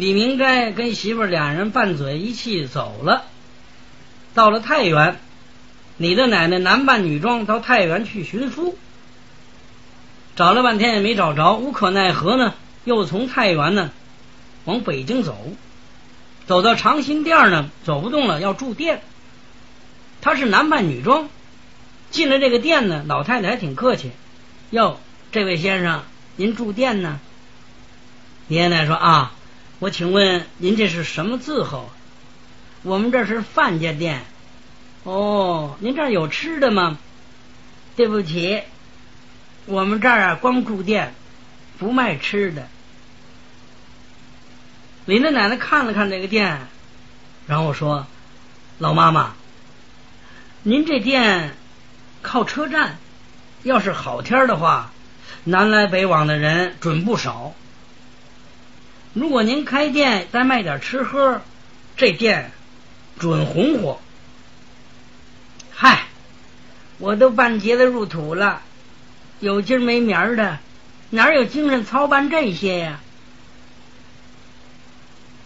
李明斋跟媳妇两人拌嘴一气走了，到了太原，你的奶奶男扮女装到太原去寻夫，找了半天也没找着，无可奈何呢，又从太原呢往北京走，走到长辛店呢，走不动了，要住店。他是男扮女装，进了这个店呢，老太太还挺客气，哟，这位先生，您住店呢？爷爷奶奶说啊，我请问您这是什么字号？我们这是范家店。哦，您这儿有吃的吗？对不起，我们这儿啊光住店，不卖吃的。林的奶奶看了看这个店，然后说：“老妈妈。”您这店靠车站，要是好天的话，南来北往的人准不少。如果您开店再卖点吃喝，这店准红火。嗨，我都半截子入土了，有今没明儿的，哪有精神操办这些呀？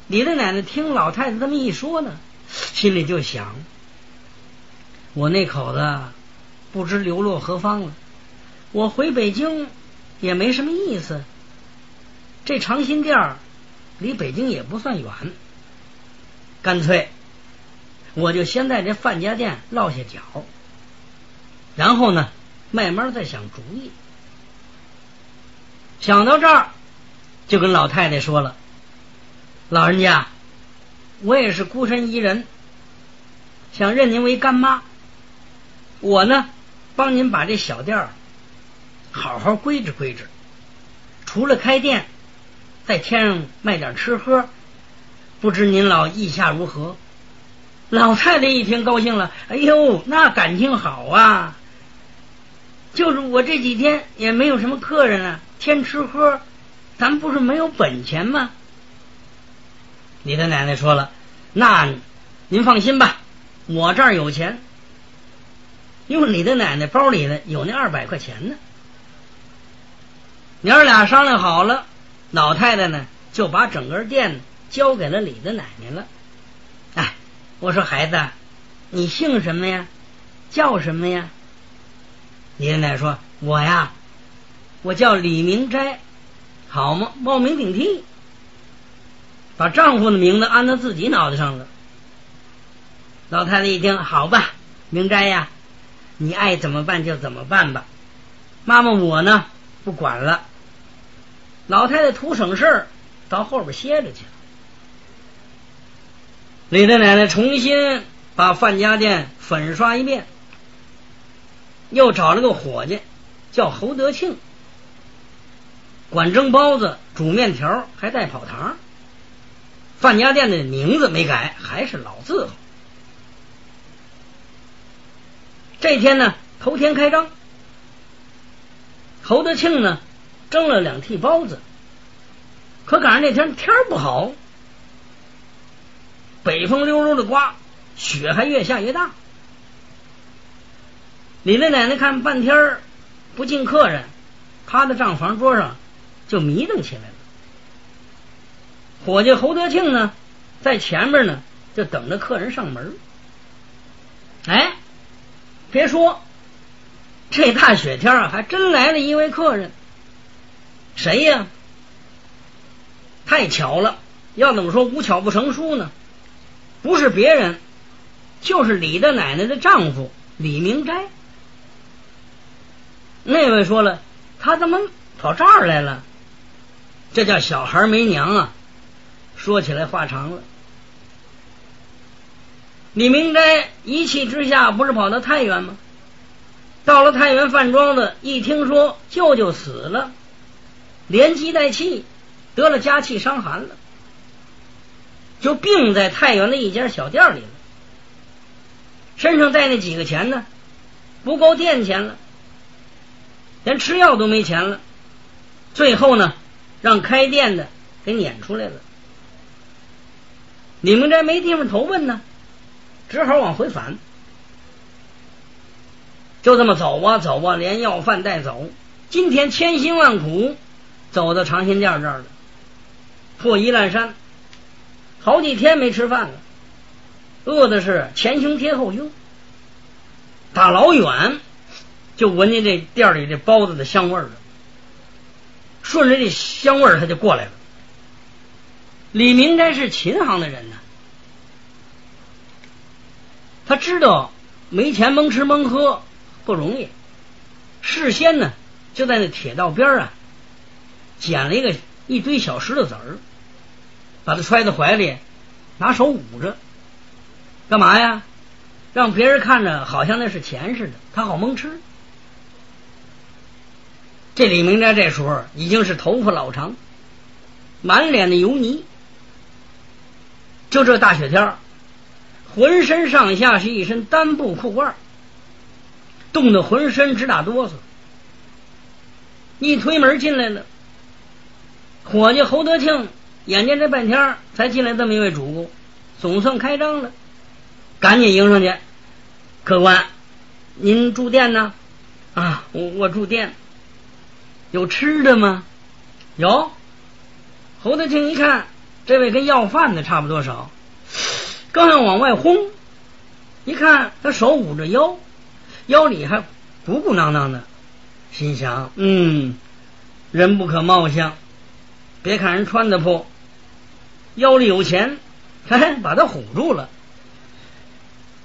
李大奶奶听老太太这么一说呢，心里就想。我那口子不知流落何方了，我回北京也没什么意思。这长辛店儿离北京也不算远，干脆我就先在这范家店落下脚，然后呢，慢慢再想主意。想到这儿，就跟老太太说了：“老人家，我也是孤身一人，想认您为干妈。”我呢，帮您把这小店好好规制规制。除了开店，在天上卖点吃喝，不知您老意下如何？老太太一听高兴了，哎呦，那感情好啊！就是我这几天也没有什么客人啊，天吃喝，咱不是没有本钱吗？你的奶奶说了，那您放心吧，我这儿有钱。因为你的奶奶包里呢有那二百块钱呢，娘儿俩商量好了，老太太呢就把整个店交给了李的奶奶了。哎，我说孩子，你姓什么呀？叫什么呀？李奶奶说：“我呀，我叫李明斋，好嘛，冒名顶替，把丈夫的名字安到自己脑袋上了。”老太太一听，好吧，明斋呀。你爱怎么办就怎么办吧，妈妈我呢不管了。老太太图省事儿，到后边歇着去了。李大奶奶重新把范家店粉刷一遍，又找了个伙计叫侯德庆，管蒸包子、煮面条，还带跑堂。范家店的名字没改，还是老字号。这天呢，头天开张，侯德庆呢蒸了两屉包子，可赶上那天天不好，北风溜溜的刮，雪还越下越大。李大奶奶看半天不进客人，趴在账房桌上就迷瞪起来了。伙计侯德庆呢在前面呢，就等着客人上门。哎。别说，这大雪天啊，还真来了一位客人。谁呀？太巧了，要怎么说无巧不成书呢？不是别人，就是李大奶奶的丈夫李明斋。那位说了，他怎么跑这儿来了？这叫小孩没娘啊！说起来话长了。李明斋一气之下，不是跑到太原吗？到了太原饭庄子，一听说舅舅死了，连急带气，得了加气伤寒了，就病在太原的一家小店里了。身上带那几个钱呢，不够店钱了，连吃药都没钱了。最后呢，让开店的给撵出来了。你们这没地方投奔呢。只好往回返，就这么走啊走啊，连要饭带走。今天千辛万苦走到长辛店这儿了，破衣烂衫，好几天没吃饭了，饿的是前胸贴后胸，大老远就闻见这店里这包子的香味儿了，顺着这香味儿他就过来了。李明斋是琴行的人呢，他知道没钱蒙吃蒙喝不容易，事先呢就在那铁道边啊捡了一个一堆小石头子儿。把他揣在怀里，拿手捂着，干嘛呀？让别人看着好像那是钱似的，他好蒙吃。这李明斋这时候已经是头发老长，满脸的油泥，就这大雪天浑身上下是一身单布裤褂，冻得浑身直打哆嗦。一推门进来了，伙计侯德庆。眼见这半天才进来这么一位主顾，总算开张了，赶紧迎上去。客官，您住店呢？啊，我我住店。有吃的吗？有。侯德庆一看，这位跟要饭的差不多少，刚要往外轰，一看他手捂着腰，腰里还鼓鼓囊囊的，心想：嗯，人不可貌相。别看人穿的破。腰里有钱，嘿嘿，把他唬住了。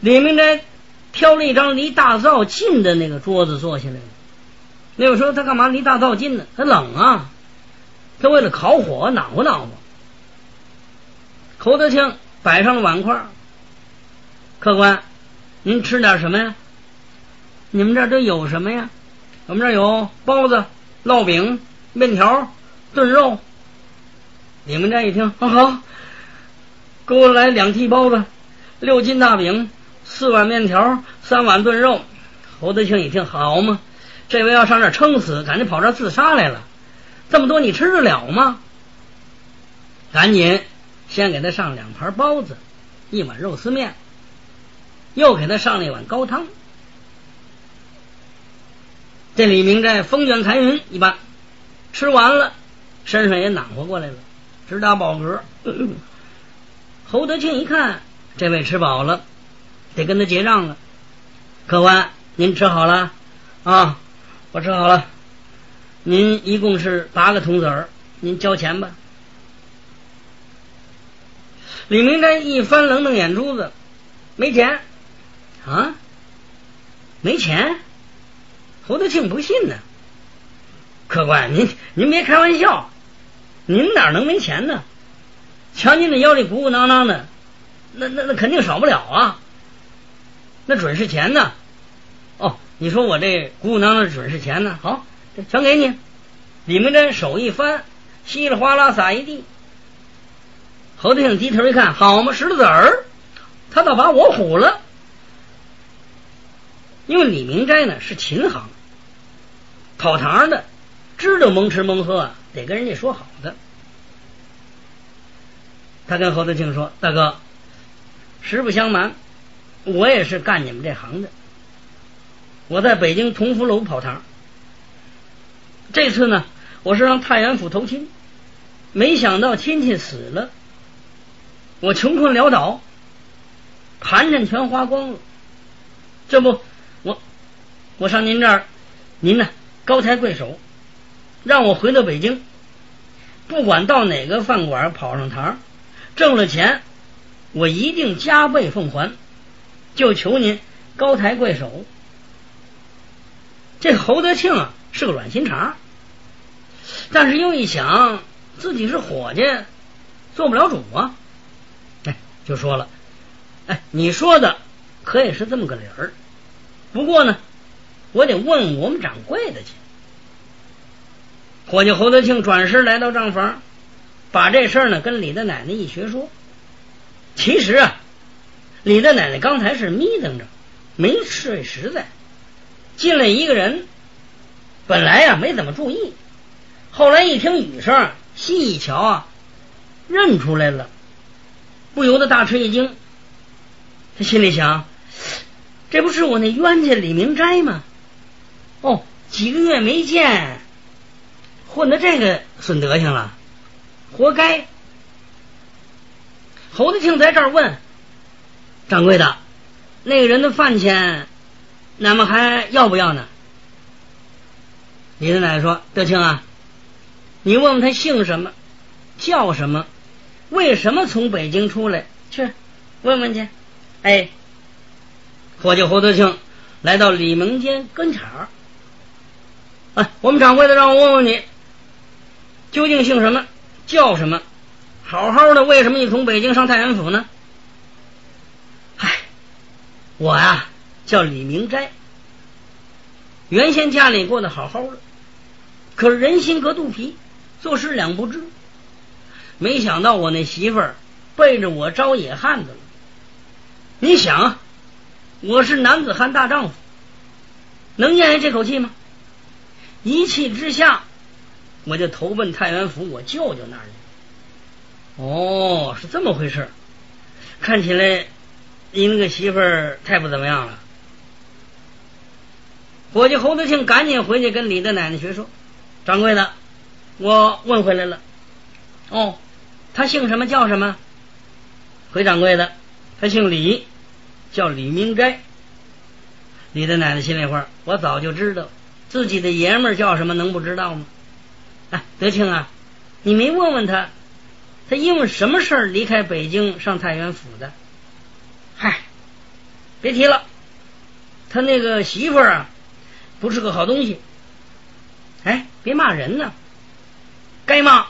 李明斋挑了一张离大灶近的那个桌子坐下来了。那个说他干嘛离大灶近呢？他冷啊，他为了烤火暖和暖和。侯德庆摆上了碗筷，客官，您吃点什么呀？你们这都有什么呀？我们这有包子、烙饼、面条、炖肉。你们这一听，好，给我来两屉包子，六斤大饼，四碗面条，三碗炖肉。侯德庆一听，好嘛，这回要上这撑死，赶紧跑这自杀来了。这么多你吃得了吗？赶紧先给他上两盘包子，一碗肉丝面，又给他上了一碗高汤。这李明斋风卷残云一般吃完了，身上也暖和过来了。直打饱嗝。侯德庆一看，这位吃饱了，得跟他结账了。客官，您吃好了啊？我吃好了。您一共是八个铜子儿，您交钱吧。李明斋一翻愣瞪眼珠子，没钱啊？没钱？侯德庆不信呢。客官，您您别开玩笑。您哪能没钱呢？瞧您那腰里鼓鼓囊囊的，那那那肯定少不了啊！那准是钱呢。哦，你说我这鼓鼓囊囊准是钱呢？好，这全给你。李明珍手一翻，稀里哗啦撒一地。侯德庆低头一看，好嘛，石头子儿，他倒把我唬了。因为李明斋呢是琴行，跑堂的，知道蒙吃蒙喝啊。得跟人家说好的。他跟侯德庆说：“大哥，实不相瞒，我也是干你们这行的。我在北京同福楼跑堂，这次呢，我是让太原府投亲，没想到亲戚死了，我穷困潦倒，盘缠全花光了。这不，我我上您这儿，您呢高抬贵手。”让我回到北京，不管到哪个饭馆跑上堂，挣了钱，我一定加倍奉还。就求您高抬贵手。这侯德庆啊是个软心肠，但是又一想自己是伙计，做不了主啊，哎，就说了：“哎，你说的可以是这么个理儿，不过呢，我得问我们掌柜的去。”伙计侯德庆转身来到账房，把这事儿呢跟李大奶奶一学说。其实啊，李大奶奶刚才是眯瞪着，没睡实在。进来一个人，本来呀没怎么注意，后来一听雨声，细一瞧啊，认出来了，不由得大吃一惊。他心里想：这不是我那冤家李明斋吗？哦，几个月没见。混的这个损德行了，活该！侯德庆在这儿问掌柜的，那个人的饭钱，咱们还要不要呢？李大奶说：“德庆啊，你问问他姓什么，叫什么，为什么从北京出来？去问问去。”哎，伙计侯德庆来到李明坚跟前儿，啊，我们掌柜的让我问问你，究竟姓什么，叫什么？好好的，为什么你从北京上太原府呢？唉，我呀叫李明斋，原先家里过得好好的，可是人心隔肚皮，做事两不知。没想到我那媳妇儿背着我招野汉子了。你想，我是男子汉大丈夫，能咽下这口气吗？一气之下，我就投奔太原府我舅舅那儿去。哦，是这么回事。看起来你那个媳妇儿太不怎么样了。伙计侯德庆赶紧回去跟李大奶奶学说：“掌柜的，我问回来了。哦，他姓什么叫什么？回掌柜的，他姓李，叫李明斋。李大奶奶心里话，我早就知道自己的爷们儿叫什么，能不知道吗？哎，德庆啊，你没问问他？”他因为什么事儿离开北京上太原府的？嗨，别提了。他那个媳妇儿啊，不是个好东西。哎，别骂人呢，该骂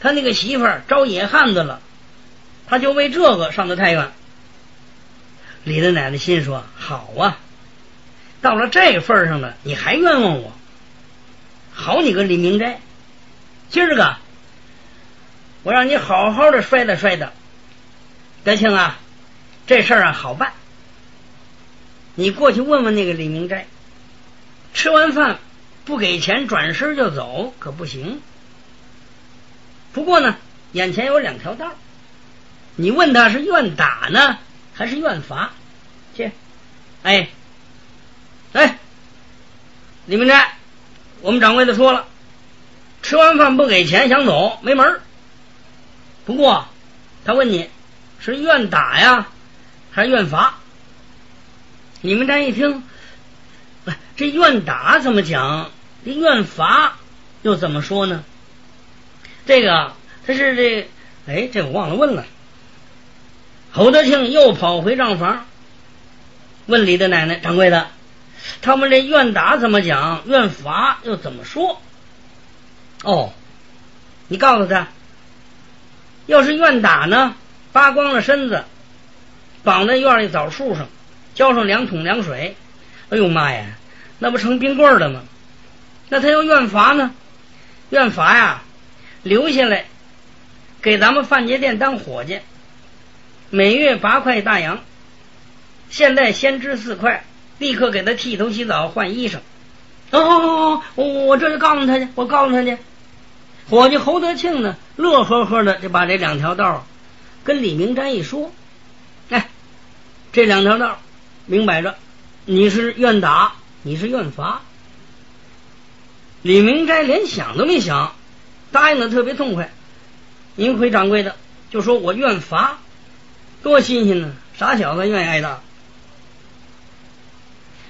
他那个媳妇儿招野汉子了，他就为这个上的太原。李大奶奶心说：好啊，到了这份上了，你还冤枉我？好你个李明斋，今儿个。我让你好好的摔打摔打，德庆啊，这事儿啊好办。你过去问问那个李明斋，吃完饭不给钱转身就走可不行。不过呢，眼前有两条道，你问他是愿打呢还是愿罚？去，哎，哎，李明斋，我们掌柜的说了，吃完饭不给钱想走没门儿。不过，他问你是愿打呀，还是愿罚？你们这一听，这愿打怎么讲？这愿罚又怎么说呢？这个他是这，哎，这我忘了问了。侯德庆又跑回账房，问李大奶奶、掌柜的，他们这愿打怎么讲？愿罚又怎么说？哦，你告诉他。要是愿打呢，扒光了身子，绑在院里枣树上，浇上两桶凉水。哎呦妈呀，那不成冰棍了吗？那他要愿罚呢？愿罚呀，留下来给咱们饭节店当伙计，每月八块大洋。现在先支四块，立刻给他剃头、洗澡、换衣裳。哦哦哦，我我这就告诉他去，我告诉他去。伙计侯德庆呢，乐呵呵的就把这两条道跟李明斋一说，哎，这两条道明摆着，你是愿打，你是愿罚。李明斋连想都没想，答应的特别痛快。您回掌柜的就说我愿罚，多新鲜呢！傻小子愿意挨打。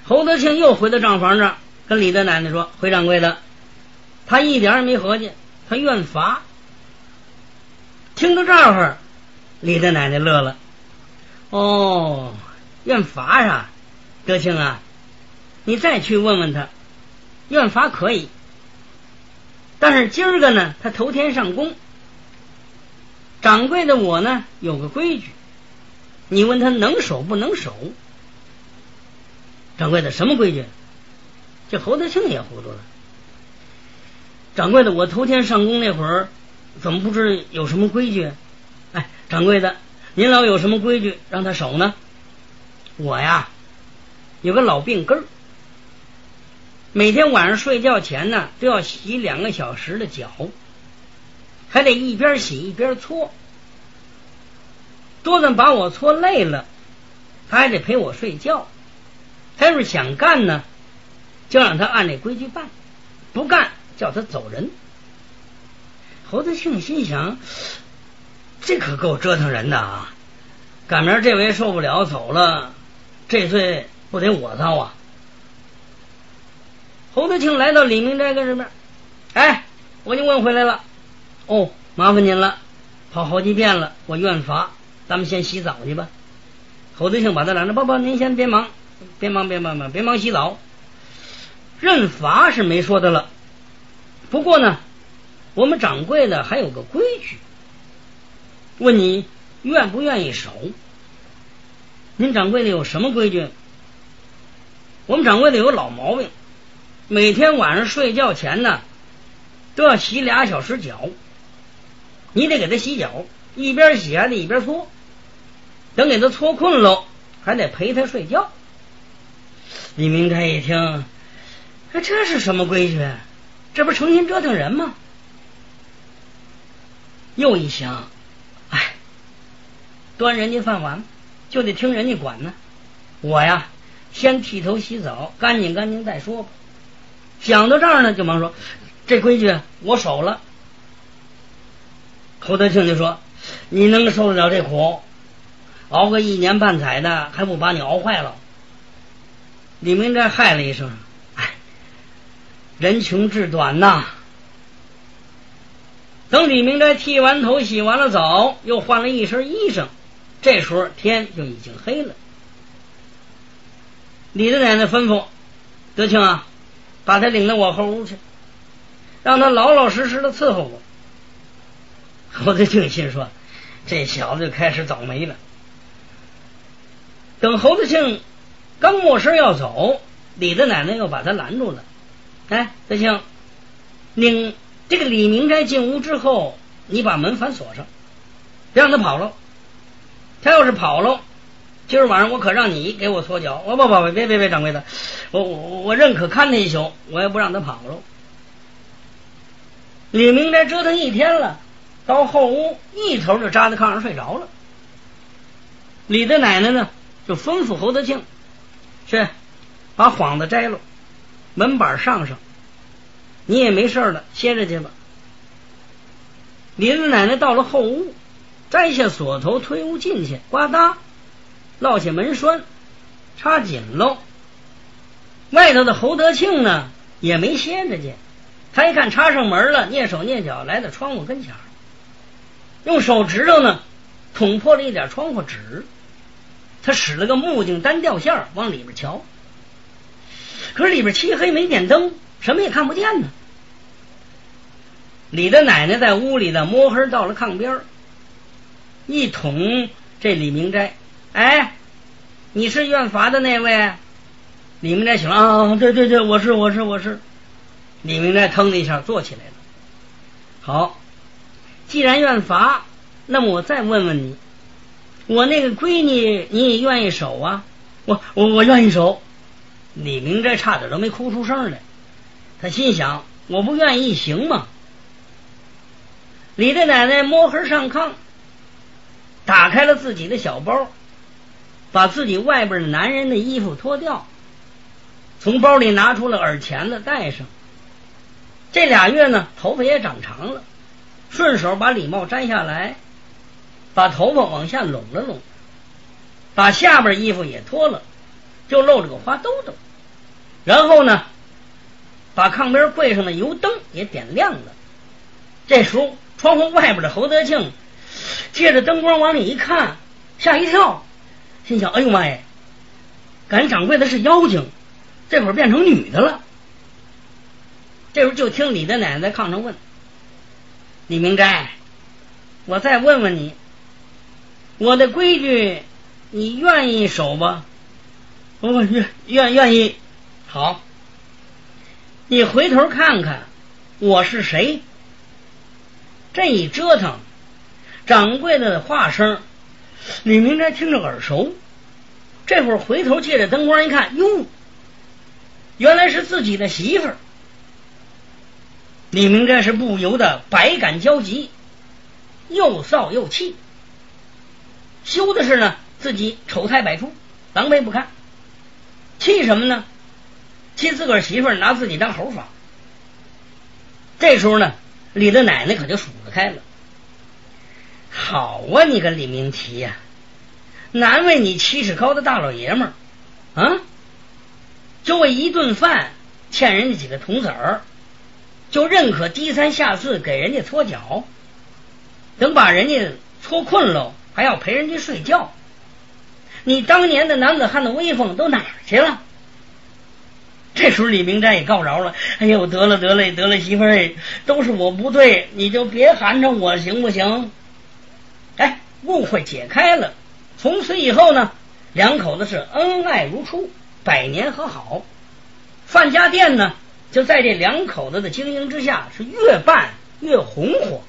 侯德庆又回到账房这，跟李大奶奶说：“回掌柜的，他一点也没合计。”他愿罚，听到这儿，李大奶奶乐了。哦，愿罚啥，德庆啊，你再去问问他，愿罚可以，但是今儿个呢，他头天上工，掌柜的我呢有个规矩，你问他能守不能守？掌柜的什么规矩？这侯德庆也糊涂了。掌柜的，我头天上工那会儿，怎么不知有什么规矩？哎，掌柜的，您老有什么规矩让他守呢？我呀，有个老病根儿，每天晚上睡觉前呢，都要洗两个小时的脚，还得一边洗一边搓，多算把我搓累了，他还得陪我睡觉。他要是想干呢，就让他按这规矩办；不干。叫他走人。侯德庆心想：这可够折腾人的啊！赶明儿这回受不了走了，这罪不得我遭啊！侯德庆来到李明斋跟这边，哎，我就问回来了。哦，麻烦您了，跑好几遍了，我愿罚。咱们先洗澡去吧。侯德庆把他拦着，不不，您先别忙，别忙，别忙，忙别忙洗澡。认罚是没说的了，不过呢，我们掌柜的还有个规矩，问你愿不愿意守？您掌柜的有什么规矩？我们掌柜的有老毛病。每天晚上睡觉前呢，都要洗俩小时脚。你得给他洗脚，一边洗还得一边搓。等给他搓困了，还得陪他睡觉。李明斋一听，这是什么规矩？这不成心折腾人吗？又一想，哎，端人家饭碗就得听人家管呢。我呀，先剃头洗澡，干净干净再说吧。想到这儿呢，就忙说：“这规矩我守了。”侯德庆就说：“你能受得了这苦？熬个一年半载的，还不把你熬坏了？”李明斋害了一声：“，人穷志短呐。”等李明斋剃完头、洗完了澡，又换了一身衣裳，这时候天就已经黑了。李大奶奶吩咐德庆啊。把他领到我后屋去，让他老老实实的伺候我。猴子庆心说：“这小子就开始倒霉了。”等侯德庆刚没身要走，李大奶奶又把他拦住了。“哎，德庆，领这个李明斋进屋之后，你把门反锁上，别让他跑了。他要是跑了。”今儿晚上我可让你给我搓脚，我不不不，别别别，掌柜的，我我我认可看他一宿，我也不让他跑了。李明斋折腾一天了，到后屋一头就扎在炕上睡着了。李的奶奶呢，就吩咐侯德庆去把幌子摘了，门板上上，你也没事了，歇着去吧。李的奶奶到了后屋，摘下锁头，推屋进去，呱嗒。落下门栓，插紧喽。外头的侯德庆呢，也没歇着去。他一看插上门了，蹑手蹑脚来到窗户跟前，用手指头呢捅破了一点窗户纸。他使了个木镜单吊线往里边瞧，可是里边漆黑没点灯，什么也看不见呢。李的奶奶在屋里的摸黑到了炕边一捅这李明斋。哎，你是愿罚的那位？李明斋醒了啊！对对对，我是我是我是。李明斋腾的一下坐起来了。好，既然愿罚，那么我再问问你，我那个闺女你也愿意守啊？我我我愿意守。李明斋差点都没哭出声来。他心想：我不愿意行吗？李大奶奶摸黑上炕，打开了自己的小包。把自己外边男人的衣服脱掉，从包里拿出了耳钳子戴上。这俩月呢，头发也长长了，顺手把礼帽摘下来，把头发往下拢了拢，把下边衣服也脱了，就露着个花兜兜。然后呢，把炕边柜上的油灯也点亮了。这时候，窗户外边的侯德庆借着灯光往里一看，吓一跳。心想：“哎呦妈呀！赶掌柜的是妖精，这会儿变成女的了。”这时候就听李大奶奶在炕上问：“李明斋，我再问问你，我的规矩你愿意守吧？”“我愿愿愿意。”“好，你回头看看我是谁。”这一折腾，掌柜的话声。李明斋听着耳熟，这会儿回头借着灯光一看，哟，原来是自己的媳妇儿。李明斋是不由得百感交集，又臊又气，羞的是呢自己丑态百出，狼狈不堪；气什么呢？气自个儿媳妇拿自己当猴耍。这时候呢，李的奶奶可就数得开了。好啊，你个李明奇呀！难为你七尺高的大老爷们儿啊，就为一顿饭欠人家几个铜子儿，就认可低三下四给人家搓脚，等把人家搓困了，还要陪人家睡觉。你当年的男子汉的威风都哪儿去了？这时候李明斋也告饶了：“哎呦，得了得了得了，媳妇儿，都是我不对，你就别寒碜我行不行？”哎，误会解开了。从此以后呢，两口子是恩爱如初，百年和好。范家店呢，就在这两口子的经营之下，是越办越红火。